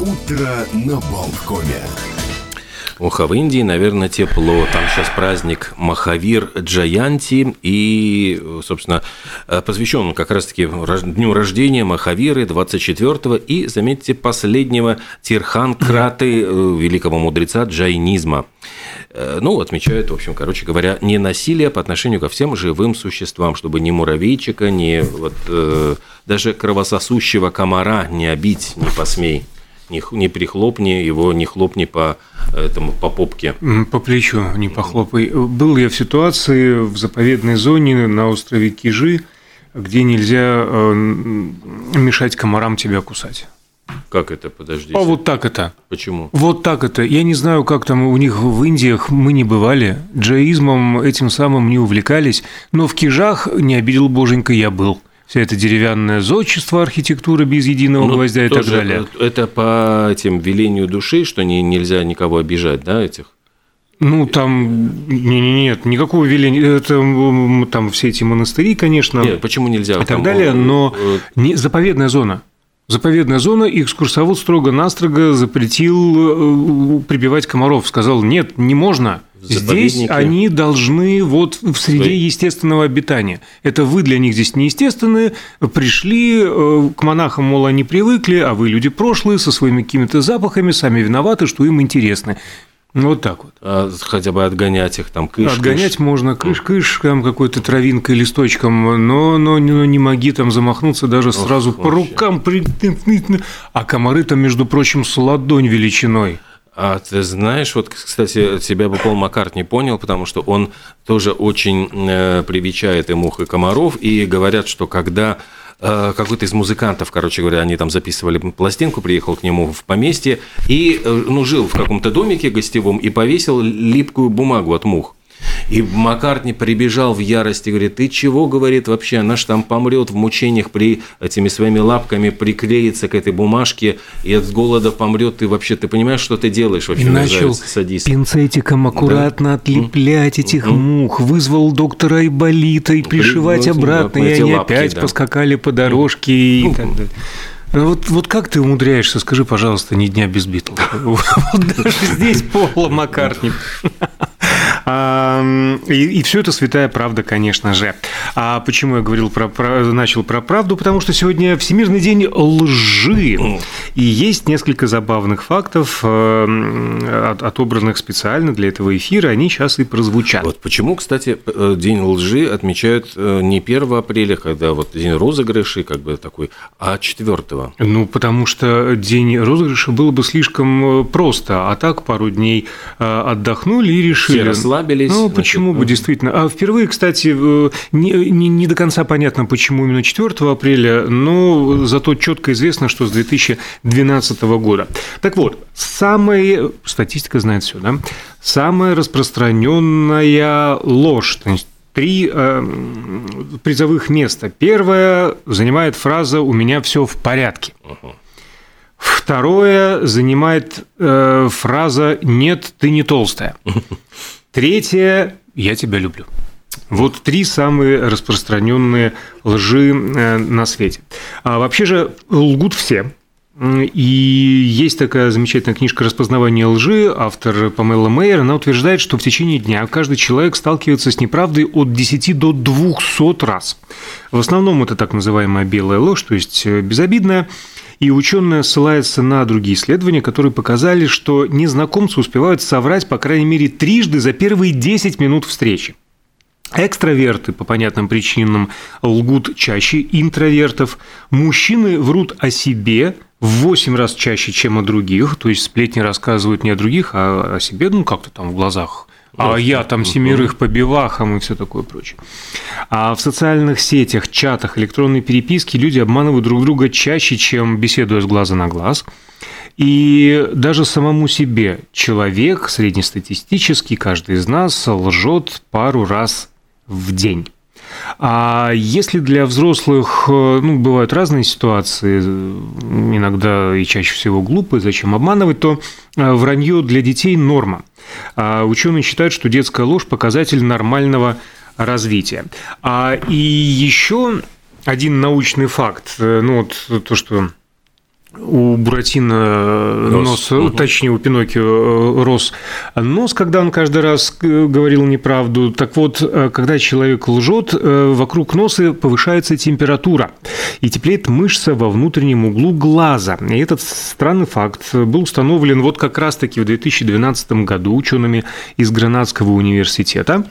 Утро на Болткоме. Ох, а в Индии, наверное, тепло. Там сейчас праздник Махавир Джаянти. И, собственно, посвящен он как раз-таки дню рождения Махавиры 24-го. И, заметьте, последнего Тирхан-краты, э, великого мудреца джайнизма. Э, ну, отмечают, в общем, короче говоря, не насилие по отношению ко всем живым существам, чтобы ни муравейчика, ни вот, э, даже кровососущего комара не обить не посмей не, не прихлопни его, не хлопни по этому по попке. По плечу не похлопай. Был я в ситуации в заповедной зоне на острове Кижи, где нельзя э, мешать комарам тебя кусать. Как это, подождите? А вот так это. Почему? Вот так это. Я не знаю, как там у них в Индиях мы не бывали. Джаизмом этим самым не увлекались, но в Кижах не обидел боженька я был вся эта деревянное зодчество, архитектура без единого ну, гвоздя и так далее. Это по этим велению души, что не, нельзя никого обижать, да, этих? Ну, там нет, никакого веления. Это там все эти монастыри, конечно. Нет, почему нельзя? И так далее, но э, не, заповедная зона. Заповедная зона, и экскурсовод строго-настрого запретил э, прибивать комаров. Сказал, нет, не можно. Здесь они должны вот в среде Свои. естественного обитания. Это вы для них здесь неестественные, пришли э, к монахам, мол, они привыкли, а вы люди прошлые, со своими какими-то запахами, сами виноваты, что им интересны. Вот так вот. А хотя бы отгонять их там кыш Отгонять кыш. можно кыш-кыш, там какой-то травинкой, листочком, но, но, но не моги там замахнуться даже сразу Ох, по вообще. рукам. А комары там, между прочим, с ладонь величиной. А ты знаешь, вот, кстати, тебя бы Пол Маккарт не понял, потому что он тоже очень э, привечает и мух, и комаров, и говорят, что когда э, какой-то из музыкантов, короче говоря, они там записывали пластинку, приехал к нему в поместье и, э, ну, жил в каком-то домике гостевом и повесил липкую бумагу от мух. И Маккартни прибежал в ярости, говорит, ты чего, говорит, вообще, она ж там помрет в мучениях при этими своими лапками приклеится к этой бумажке и от голода помрет, ты вообще, ты понимаешь, что ты делаешь вообще? И начал садист. пинцетиком аккуратно да? отлеплять этих мух, вызвал доктора Айболита и пришивать ну, обратно, и они лапки, опять да. поскакали по дорожке и ну, так далее. Ну, вот, вот как ты умудряешься, скажи, пожалуйста, ни дня без Битлз? Вот даже здесь Пола Маккартни. И, и все это святая правда, конечно же. А почему я говорил про, про, начал про правду? Потому что сегодня Всемирный день лжи. И есть несколько забавных фактов, э, отобранных специально для этого эфира. Они сейчас и прозвучат. Вот почему, кстати, э, День лжи отмечают э, не 1 апреля, когда вот день розыгрышей, как бы такой, а 4 Ну, потому что день розыгрыша было бы слишком просто. А так пару дней отдохнули и решили. Все расслабились. Ну, почему бы, действительно. А впервые, кстати, э, не, не, не до конца понятно, почему именно 4 апреля, но зато четко известно, что с 2012 года. Так вот, самая, статистика знает все, да, самая распространенная ложь, то есть три э, призовых места. Первое занимает фраза «у меня все в порядке». Второе занимает э, фраза «нет, ты не толстая». Третье – я тебя люблю. Вот три самые распространенные лжи э, на свете. А вообще же лгут все. И есть такая замечательная книжка «Распознавание лжи», автор Памела Мейер, она утверждает, что в течение дня каждый человек сталкивается с неправдой от 10 до 200 раз. В основном это так называемая белая ложь, то есть э, безобидная, и ученые ссылаются на другие исследования, которые показали, что незнакомцы успевают соврать по крайней мере трижды за первые 10 минут встречи. Экстраверты по понятным причинам лгут чаще интровертов. Мужчины врут о себе в 8 раз чаще, чем о других. То есть сплетни рассказывают не о других, а о себе, ну как-то там в глазах а я там семерых по бивахам и все такое прочее. А в социальных сетях, чатах, электронной переписке люди обманывают друг друга чаще, чем беседуя с глаза на глаз. И даже самому себе человек среднестатистический, каждый из нас лжет пару раз в день. А если для взрослых, э, ну, бывают разные ситуации, иногда и чаще всего глупые, зачем обманывать, то э, вранье для детей норма. А ученые считают, что детская ложь – показатель нормального развития. А, и еще один научный факт, э, ну, вот то, что у Буратино нос, нос угу. точнее, у Пиноккио рос нос, когда он каждый раз говорил неправду. Так вот, когда человек лжет, вокруг носа повышается температура и теплеет мышца во внутреннем углу глаза. И этот странный факт был установлен вот как раз-таки в 2012 году учеными из Гранадского университета.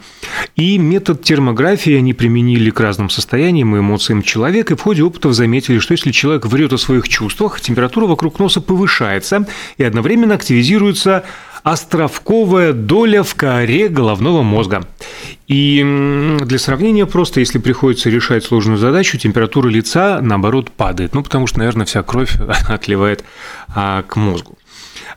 И метод термографии они применили к разным состояниям и эмоциям человека, и в ходе опытов заметили, что если человек врет о своих чувствах, температура вокруг носа повышается и одновременно активизируется островковая доля в коре головного мозга. И для сравнения просто, если приходится решать сложную задачу, температура лица, наоборот, падает. Ну, потому что, наверное, вся кровь отливает а, к мозгу.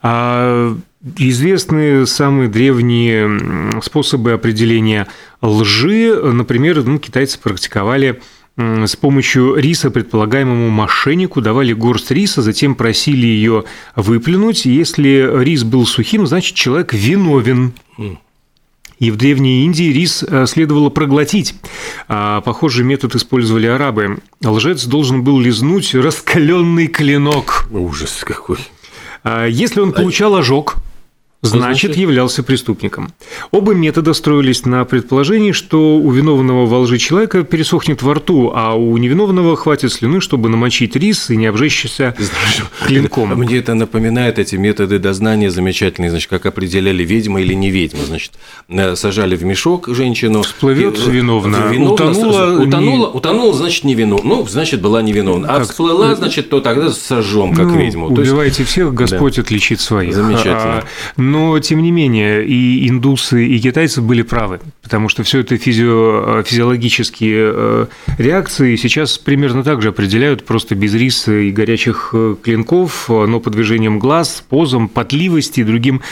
А, известны самые древние способы определения лжи. Например, ну, китайцы практиковали с помощью риса предполагаемому мошеннику давали горсть риса, затем просили ее выплюнуть. Если рис был сухим, значит человек виновен. И в Древней Индии рис э, следовало проглотить. А похожий метод использовали арабы. Лжец должен был лизнуть раскаленный клинок. Ужас какой. А если он получал ожог, значит, являлся преступником. Оба метода строились на предположении, что у виновного во лжи человека пересохнет во рту, а у невиновного хватит слюны, чтобы намочить рис и не обжечься клинком. Мне это напоминает эти методы дознания замечательные, значит, как определяли ведьма или не ведьма. Значит, э, сажали в мешок женщину. Всплывет э, виновна. виновна утонула, утонула, не... утонула, значит, невиновна. Ну, значит, была невиновна. А как... всплыла, значит, то тогда сожжем, как ну, ведьму. Убивайте есть... всех, Господь да. отличит своих. Замечательно. А, но, тем не менее, и индусы, и китайцы были правы, потому что все это физио, физиологические э, реакции сейчас примерно так же определяют просто без риса и горячих э, клинков, но под движением глаз, позом, потливости и другим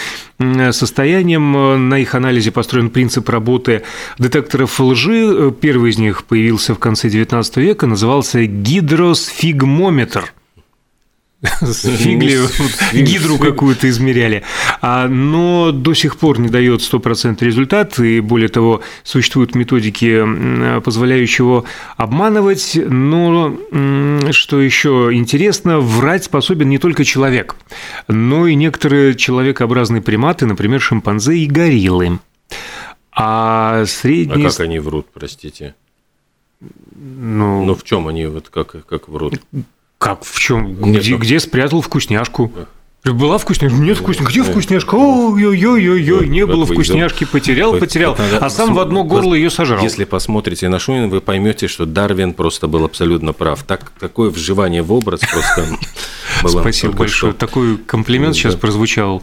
состоянием. На их анализе построен принцип работы детекторов лжи. Первый из них появился в конце XIX века, назывался гидросфигмометр – фигли гидру какую-то измеряли. А, но до сих пор не дает стопроцентный результат, и более того, существуют методики, позволяющие обманывать, но что еще интересно, врать способен не только человек, но и некоторые человекообразные приматы, например, шимпанзе и гориллы. А средний... А как они врут, простите? Ну, ну в чем они вот как, как врут? Как в чем? Где, где спрятал вкусняшку? Была вкусняшка? Нет вкусняшка. Где вкусняшка? Ой-ой-ой-ой, не было вкусняшки. Потерял, потерял. А сам в одно горло ее сожрал. Если посмотрите на Шунина, вы поймете, что Дарвин просто был абсолютно прав. Так, такое вживание в образ просто было. Спасибо большое. Такой комплимент сейчас прозвучал.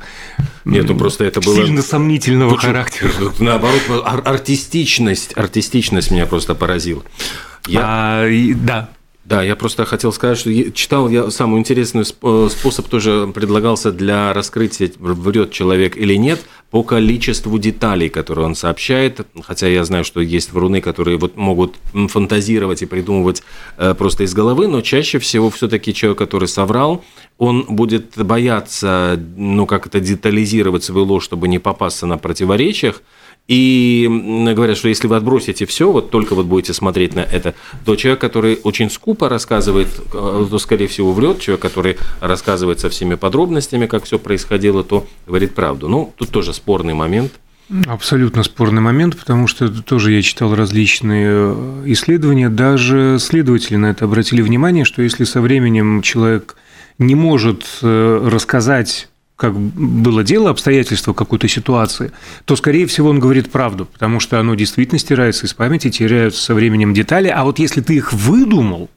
Нет, ну просто это было... Сильно сомнительного характера. Наоборот, артистичность, артистичность меня просто поразила. Я... А, да, да, я просто хотел сказать, что читал я самый интересный э, способ тоже предлагался для раскрытия, врет человек или нет, по количеству деталей, которые он сообщает. Хотя я знаю, что есть вруны, которые вот могут фантазировать и придумывать э, просто из головы, но чаще всего все-таки человек, который соврал, он будет бояться, ну, как это детализировать свою ложь, чтобы не попасться на противоречиях, и говорят, что если вы отбросите все, вот только вот будете смотреть на это, то человек, который очень скупо рассказывает, э, то, скорее всего, врет. Человек, который рассказывает со всеми подробностями, как все происходило, то говорит правду. Ну, тут тоже спорный момент. Абсолютно спорный момент, потому что тоже я читал различные э, исследования, даже следователи на это обратили внимание, что если со временем человек не может э, рассказать как было дело, обстоятельства какой-то ситуации, то, скорее всего, он говорит правду, потому что оно действительно стирается из памяти, теряются со временем детали. А вот если ты их выдумал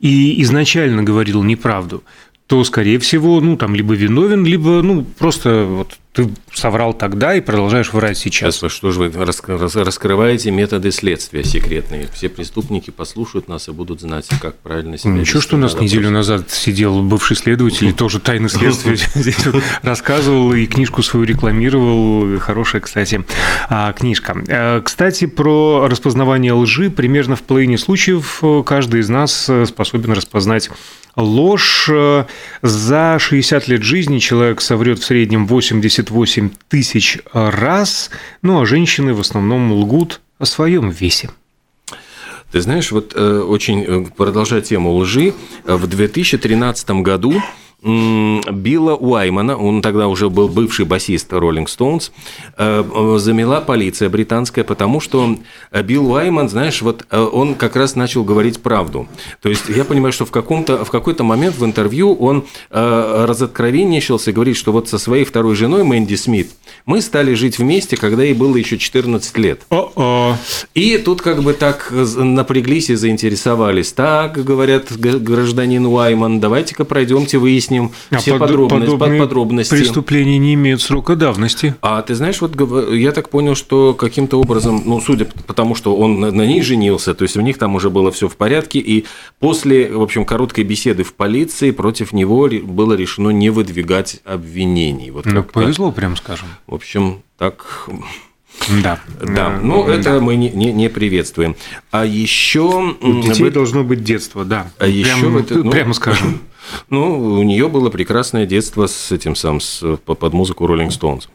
и изначально говорил неправду, то, скорее всего, ну, там либо виновен, либо, ну, просто вот ты соврал тогда и продолжаешь врать сейчас. сейчас что же вы раскрываете методы следствия секретные? Все преступники послушают нас и будут знать, как правильно себя Ничего, что у нас неделю назад сидел бывший следователь и тоже тайны следствия здесь рассказывал и книжку свою рекламировал. Хорошая, кстати, а, книжка. Э, кстати, про распознавание лжи. Примерно в половине случаев э, каждый из нас э, способен распознать ложь. За 60 лет жизни человек соврет в среднем 88 тысяч раз, ну а женщины в основном лгут о своем весе. Ты знаешь, вот э, очень э, продолжая тему лжи, э, в 2013 году Билла Уаймана, он тогда уже был бывший басист Rolling Stones, э, замела полиция британская, потому что Билл Уайман, знаешь, вот э, он как раз начал говорить правду. То есть я понимаю, что в, каком-то, в какой-то момент в интервью он э, разоткровенничался и говорит, что вот со своей второй женой Мэнди Смит мы стали жить вместе, когда ей было еще 14 лет. О-о. И тут как бы так напряглись и заинтересовались. Так, говорят гражданин Уайман, давайте-ка пройдемте выясним выясним а все под, подробности, подробности. Преступления не имеют срока давности. А ты знаешь, вот я так понял, что каким-то образом, ну, судя по тому, что он на, на ней женился, то есть у них там уже было все в порядке, и после, в общем, короткой беседы в полиции против него было решено не выдвигать обвинений. Вот ну, повезло, прям скажем. В общем, так да. Да, но да. это мы не, не, не приветствуем. А еще... У детей вы... должно быть детство, да. А прям, еще... Это, ну, прямо скажем. Ну, у нее было прекрасное детство с этим сам, с, под музыку Rolling Stones.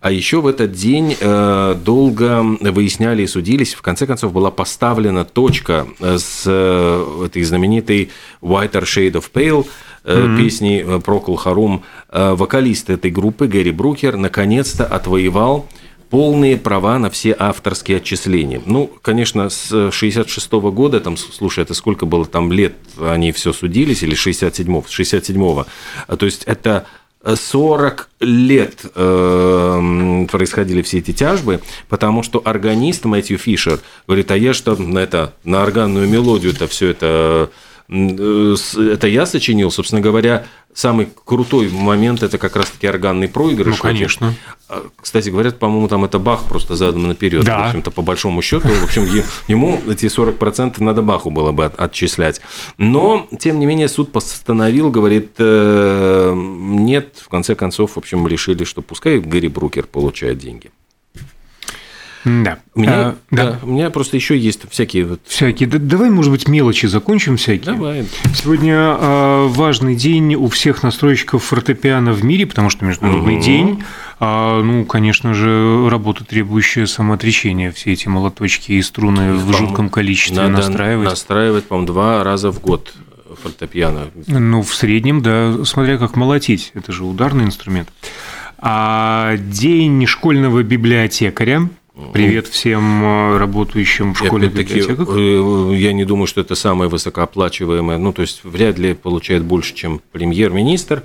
А еще в этот день э, долго выясняли и судились. В конце концов была поставлена точка с э, этой знаменитой Whiter Shade of Pale, mm-hmm. песни Procol Harum. Вокалист этой группы Гэри Брукер наконец-то отвоевал полные права на все авторские отчисления. Ну, конечно, с 66 -го года, там, слушай, это сколько было там лет, они все судились, или 67-го, 67-го. То есть это 40 лет э, происходили все эти тяжбы, потому что органист Мэтью Фишер говорит, а я что на это на органную мелодию это все это Э, это я сочинил, собственно говоря, самый крутой момент это как раз-таки органный проигрыш. Ну, конечно. А, кстати, говорят, по-моему, там это Бах просто задом наперед. Да. В общем-то, по большому счету, в общем, ему эти 40% надо Баху было бы отчислять. Но, тем не менее, суд постановил, говорит, э, нет, в конце концов, в общем, решили, что пускай Гэри Брукер получает деньги. Да. У меня, а, да. Да, у меня просто еще есть всякие вот... Всякие. Да, давай, может быть, мелочи закончим всякие. Давай. Сегодня а, важный день у всех настройщиков фортепиано в мире, потому что международный угу. день. А, ну, конечно же, работа, требующая самоотречения. Все эти молоточки и струны Их, в жутком количестве надо настраивать. Настраивать, по-моему, два раза в год фортепиано. Ну, в среднем, да, смотря как молотить. Это же ударный инструмент. А день школьного библиотекаря – Привет всем э, работающим в школе библиотеках. Э, я не думаю, что это самое высокооплачиваемое. Ну, то есть, вряд ли получает больше, чем премьер-министр.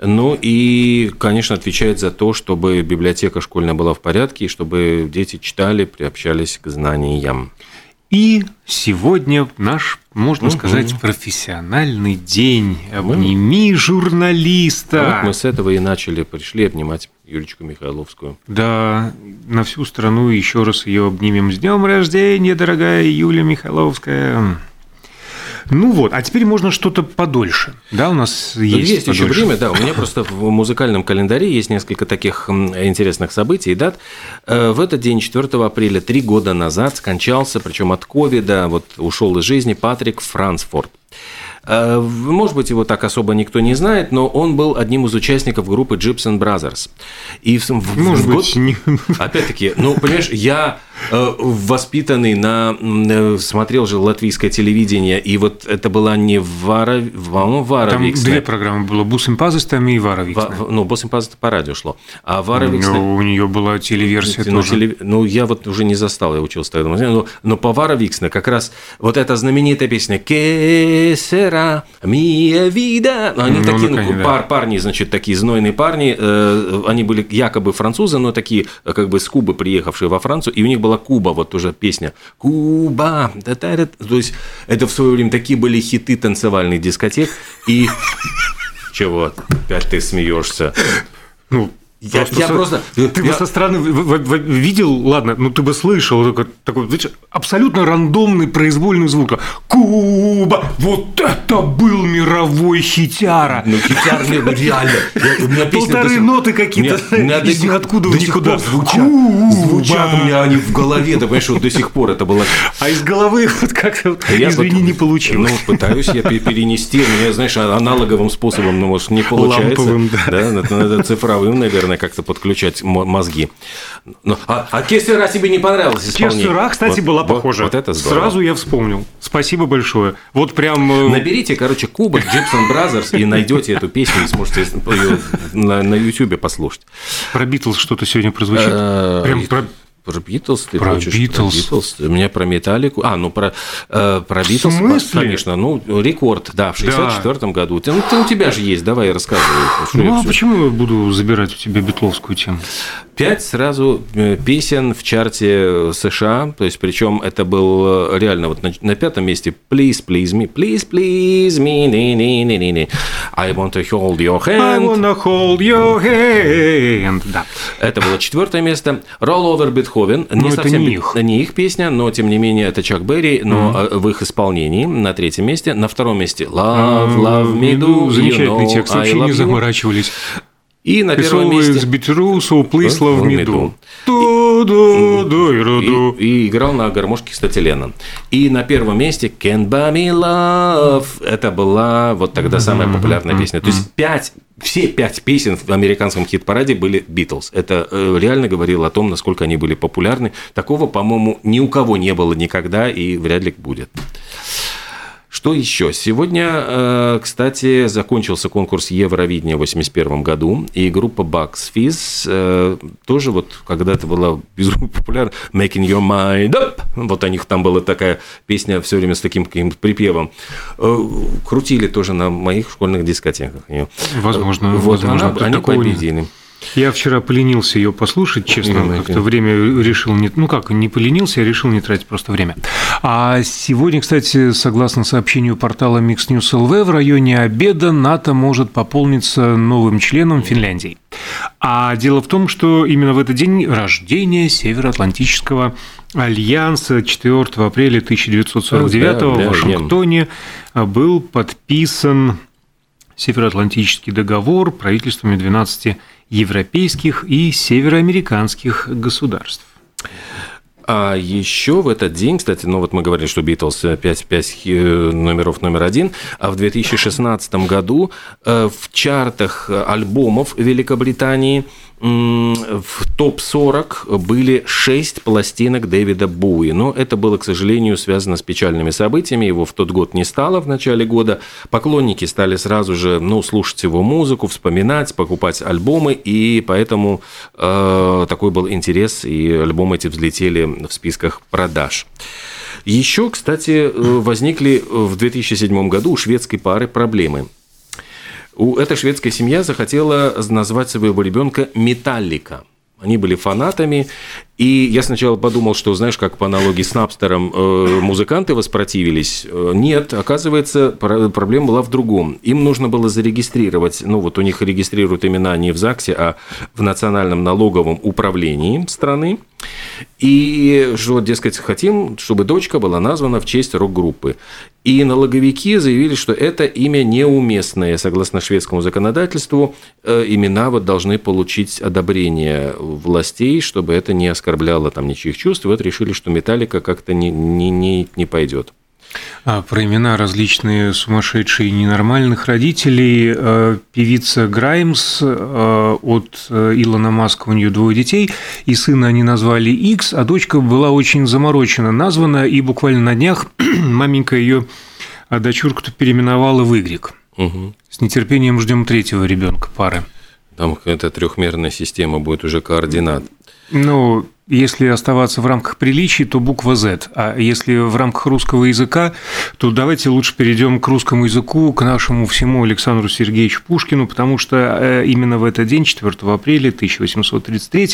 Ну и, конечно, отвечает за то, чтобы библиотека школьная была в порядке, и чтобы дети читали, приобщались к знаниям. И сегодня наш, можно угу. сказать, профессиональный день. Обними журналиста. Вот мы с этого и начали, пришли обнимать Юлечку Михайловскую. Да, на всю страну еще раз ее обнимем. С днем рождения, дорогая Юлия Михайловская. Ну вот, а теперь можно что-то подольше. Да, у нас есть. Есть подольше. еще время, да. У меня просто в музыкальном календаре есть несколько таких интересных событий и дат. Э, в этот день, 4 апреля, три года назад, скончался, причем от ковида, вот ушел из жизни Патрик Франсфорд. Э, может быть, его так особо никто не знает, но он был одним из участников группы Gypsy Brothers. И в, Может в год... быть, не... Опять-таки, ну, понимаешь, я э, воспитанный на... Э, смотрел же латвийское телевидение, и вот это была не Вара... Вара Там две программы было, Бусимпазис там и Вара Виксна. Ну, Бусимпазис по радио шло. А Вара Виксна... Ну, у нее была телеверсия ну, тоже. Теле... Ну, я вот уже не застал, я учился тогда. Но, но по Вара Виксна как раз вот эта знаменитая песня «Кесера сестра, мия вида. Они ну, такие, ну, пар, да. парни, значит, такие знойные парни. Э, они были якобы французы, но такие, как бы с Кубы приехавшие во Францию. И у них была Куба, вот уже песня. Куба. То есть, это в свое время такие были хиты танцевальных дискотек. И чего? Опять ты смеешься. Ну, я просто, я со... просто ты я... бы со стороны видел, ладно, ну ты бы слышал такой, такой абсолютно рандомный произвольный звук. Куба, вот это был мировой хитяра. Ну хитяр нет, ну реально. Полторы ноты какие-то из ниоткуда в никуда. Звучат, звучат у меня они в голове, ты понимаешь, вот до сих пор это было. А из головы вот как-то, извини, не получилось. Ну пытаюсь я перенести, меня, знаешь, аналоговым способом, ну может не получается. Ламповым, да. Да, цифровым, наверное наверное, как-то подключать мозги. Но, а, а Кесера тебе не понравилось исполнение? Кесера, кстати, вот, была вот, похожа. Вот это здорово. Сразу я вспомнил. Спасибо большое. Вот прям... э, Наберите, короче, кубок Gypsum Brothers и найдете эту песню и сможете ее на, на YouTube послушать. Про Битлз что-то сегодня прозвучит. Э, Прям про... Про Битлз ты Про хочешь? Битлз. Про Битлз. У меня про Металлику. А, ну про, э, про Битлз, смысле? конечно. Ну, рекорд, да, в 64 году. Ты- Ну, ты- у тебя же есть, давай рассказывай. Я Ну, а всё- почему я буду забирать у тебя битловскую тему? Пять сразу э, песен в чарте э, США, то есть причем это был э, реально вот на, на пятом месте Please, please me, please, please me, ni, ni, ni, ni, ni. I want to hold your I hand. wanna hold your hand. Да. Это было четвертое место. Roll Over Beethoven. Ну, это не би- их. не их песня, но тем не менее это Чак Берри, но э, в их исполнении на третьем месте. На втором месте Love, Love Me Do, Замечательный Know текст. Вообще не заморачивались. И на It's первом always месте be true, so please love me me do. Ду-ду-ду-ду-ду. и, и играл на гармошке, кстати, Леннон. И на первом месте Can't Buy Me Love. Это была вот тогда самая популярная песня. То есть пять, все пять песен в американском хит-параде были Битлз. Это э, реально говорило о том, насколько они были популярны. Такого, по-моему, ни у кого не было никогда и вряд ли будет. Что еще? Сегодня, э, кстати, закончился конкурс Евровидения в 1981 году, и группа Bugs Fizz э, тоже вот когда-то была безумно популярна, Making Your Mind Up. Вот у них там была такая песня все время с таким каким-то припевом. Э, Крутили тоже на моих школьных дискотеках. Возможно, Вот, возможно, она- они победили. Я вчера поленился ее послушать, честно, как-то да. время решил не... Ну как, не поленился, я решил не тратить просто время. А сегодня, кстати, согласно сообщению портала Mix News LV, в районе обеда НАТО может пополниться новым членом Финляндии. А дело в том, что именно в этот день рождения Североатлантического альянса 4 апреля 1949 Да, да, в Вашингтоне был подписан Североатлантический договор правительствами 12 европейских и североамериканских государств. А еще в этот день, кстати, ну вот мы говорили, что Битлз 5, 5 номеров номер один, а в 2016 году э, в чартах альбомов Великобритании в топ-40 были 6 пластинок Дэвида Буи. Но это было, к сожалению, связано с печальными событиями. Его в тот год не стало в начале года. Поклонники стали сразу же ну, слушать его музыку, вспоминать, покупать альбомы, и поэтому э, такой был интерес, и альбомы эти взлетели в списках продаж. Еще, кстати, э, возникли в 2007 году у шведской пары проблемы. У эта шведская семья захотела назвать своего ребенка Металлика. Они были фанатами, и я сначала подумал, что, знаешь, как по аналогии с Напстером э, музыканты воспротивились. Э, Нет, оказывается, пр- проблема была в другом. Им нужно было зарегистрировать, ну вот у них регистрируют имена не в ЗАГСе, а в Национальном налоговом управлении страны. И что, дескать, хотим, чтобы дочка была названа в честь рок-группы. И налоговики заявили, что это имя неуместное. Согласно шведскому законодательству, э, имена вот должны получить одобрение властей, чтобы это не оскорбляло там ничьих чувств. И вот решили, что металлика как-то не, не, не, не пойдет. А про имена различные сумасшедшие и ненормальных родителей. э, Певица Граймс э, от э, Илона Маска, у нее двое детей, и сына они назвали X, а дочка была очень заморочена названа, и буквально на днях маменька ее а дочурку-то переименовала в Y. Мгм. С нетерпением ждем третьего ребенка пары. Там какая-то трехмерная система будет уже координат. Ну, если оставаться в рамках приличий, то буква Z. А если в рамках русского языка, то давайте лучше перейдем к русскому языку, к нашему всему Александру Сергеевичу Пушкину, потому что э, именно в этот день, 4 апреля 1833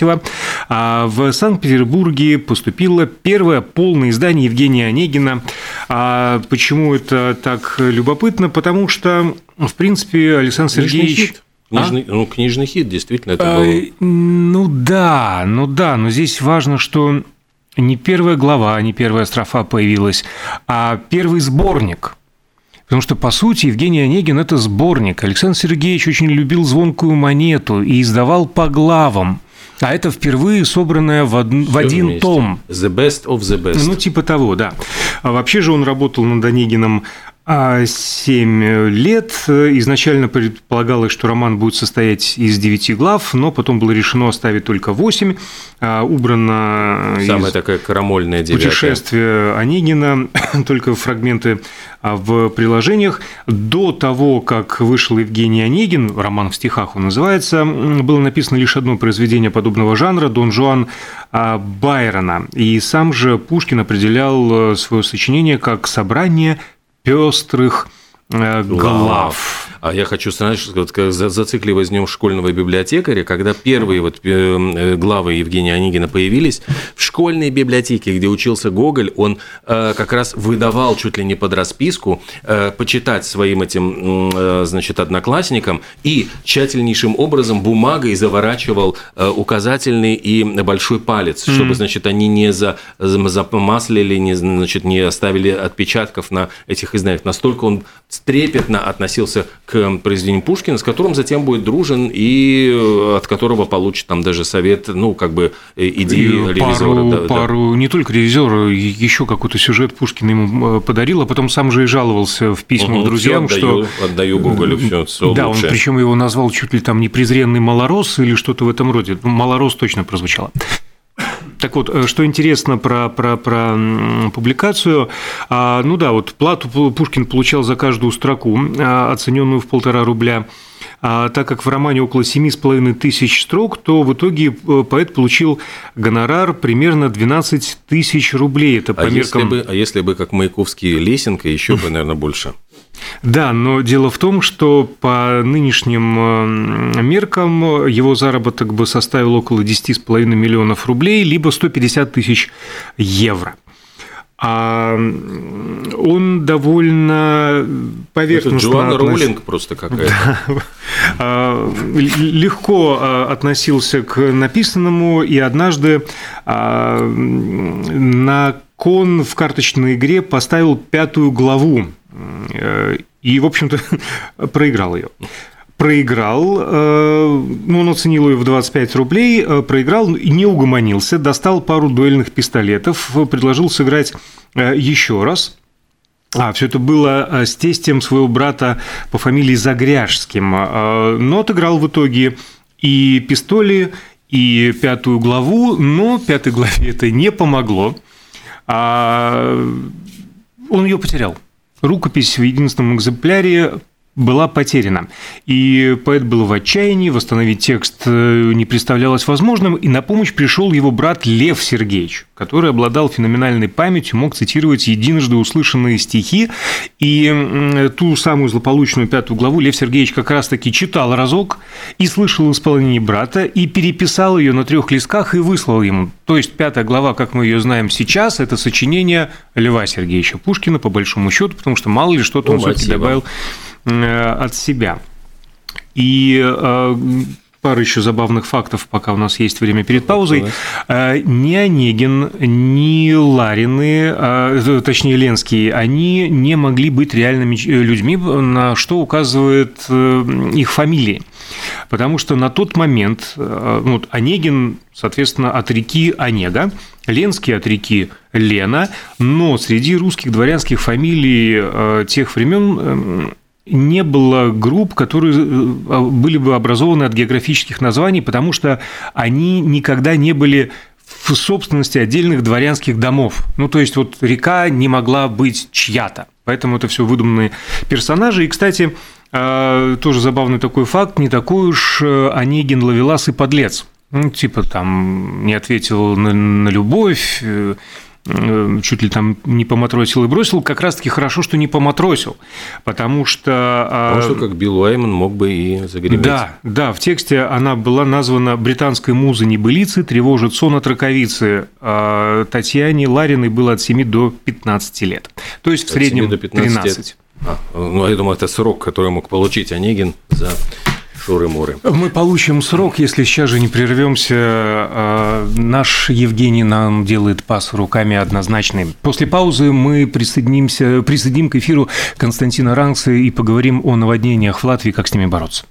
а, в Санкт-Петербурге поступило первое полное издание Евгения Онегина. А почему это так любопытно? Потому что, в принципе, Александр Сергеевич... Книжный, Ну, книжный хит, действительно, это А, был... Ну да, ну да, но здесь важно, что не первая глава, не первая строфа появилась, а первый сборник. Потому что, по сути, Евгений Онегин – это сборник. Александр Сергеевич очень любил звонкую монету и издавал по главам. А это впервые собранное в, од- в один вместе. том. The best of the best. Ну, типа того, да. А вообще же он работал над Онегином 7 лет. Изначально предполагалось, что роман будет состоять из 9 глав, но потом было решено оставить только 8. А, убрано Самая такая карамольная девятая. путешествие Онегина, только фрагменты а, в приложениях. До того, как вышел Евгений Онегин, роман в стихах он называется, было написано лишь одно произведение подобного жанра «Дон Жуан а, Байрона». И сам же Пушкин определял э, свое сочинение как собрание пестрых э, глав. А я хочу, знаешь, вот, зацикливаясь днем школьного библиотекаря, когда первые вот э, главы Евгения Онегина появились, в школьной библиотеке, где учился Гоголь, он э, как раз выдавал чуть ли не под расписку э, почитать своим этим, э, значит, одноклассникам и тщательнейшим образом бумагой заворачивал э, указательный и большой палец, mm-hmm. чтобы, значит, они не за, замаслили, не, значит, не оставили отпечатков на этих изданиях. Настолько он трепетно относился к произведению Пушкина, с которым затем будет дружен и э, от которого получит там даже совет, ну, как бы э, идеи ревизора. Да, пару, да. не только ревизора, еще какой-то сюжет Пушкин ему э, подарил, а потом сам же и жаловался в письмах угу, друзьям, отдаю, что... Отдаю Гоголю все, все Да, лучшее. он причем его назвал чуть ли там не презренный малорос или что-то в этом роде. Малорос точно прозвучало. Так вот, э, что интересно про, про, про публикацию, а, ну да, вот плату Пушкин получал за каждую строку, а, оцененную в полтора рубля. А так как в романе около семи с половиной тысяч строк, то в итоге э, поэт получил гонорар примерно 12 тысяч рублей. Это по а, меркам... если бы, а если бы, как Маяковский, Лесенко, еще бы, наверное, больше. Да, но дело в том, что по нынешним э, меркам его заработок бы составил около 10,5 миллионов рублей, либо 150 тысяч евро. А он довольно поверхностно... Это Джоанна относ... Роулинг просто какая-то. А, легко а, относился к написанному, и однажды а, на кон в карточной игре поставил пятую главу и, в общем-то, проиграл ее проиграл, э, ну, он оценил ее в 25 рублей, э, проиграл не угомонился, достал пару дуэльных пистолетов, предложил сыграть еще раз. А, все это было с тестем своего брата по фамилии Загряжским, но отыграл в итоге и пистоли, и пятую главу, но пятой главе это не помогло. А он ее потерял. Рукопись в единственном экземпляре была потеряна. И поэт был в отчаянии, восстановить текст э, не представлялось возможным, и на помощь пришел его брат Лев Сергеевич, который обладал феноменальной памятью, мог цитировать единожды услышанные стихи, и ту самую злополучную пятую главу Лев Сергеевич как раз-таки читал разок и слышал в исполнении брата, и переписал ее на трех листках и выслал ему. То есть пятая глава, как мы ее знаем сейчас, это сочинение Льва Сергеевича Пушкина, по большому счету, потому что мало ли что-то он все-таки добавил от себя. И э, пару еще забавных фактов, пока у нас есть время перед паузой. Э, ни Онегин, ни Ларины, точнее Ленский, они не могли быть реальными людьми, на что указывает их фамилии. Потому что на тот момент ну, вот Онегин, соответственно, от реки Онега, Ленский от реки Лена, но среди русских дворянских фамилий тех времен не было групп, которые э, а, были бы образованы от географических названий, потому что они никогда не были в собственности отдельных дворянских домов. Ну, то есть, вот река не могла быть чья-то. Поэтому это все выдуманные персонажи. И, кстати, э, тоже забавный такой факт, не такой уж э, Онегин, Лавелас и подлец. Ну, типа там не ответил на, на любовь, Э, чуть ли там не поматросил и бросил, как раз-таки хорошо, что не поматросил, потому что... А, Он что, как Билл Уайман мог бы и загреметь. Да, да, в тексте она была названа «Британской музы небылицы тревожит сон от раковицы». А Татьяне Лариной было от 7 до 15 лет. То есть в среднем до 15 13. Лет. А, ну, я думаю, это срок, который мог получить Онегин за шуры-муры. Мы получим срок, если сейчас же не прервемся. А, наш Евгений нам делает пас руками однозначный. После паузы мы присоединимся, присоединим к эфиру Константина Ранкса и поговорим о наводнениях в Латвии, как с ними бороться.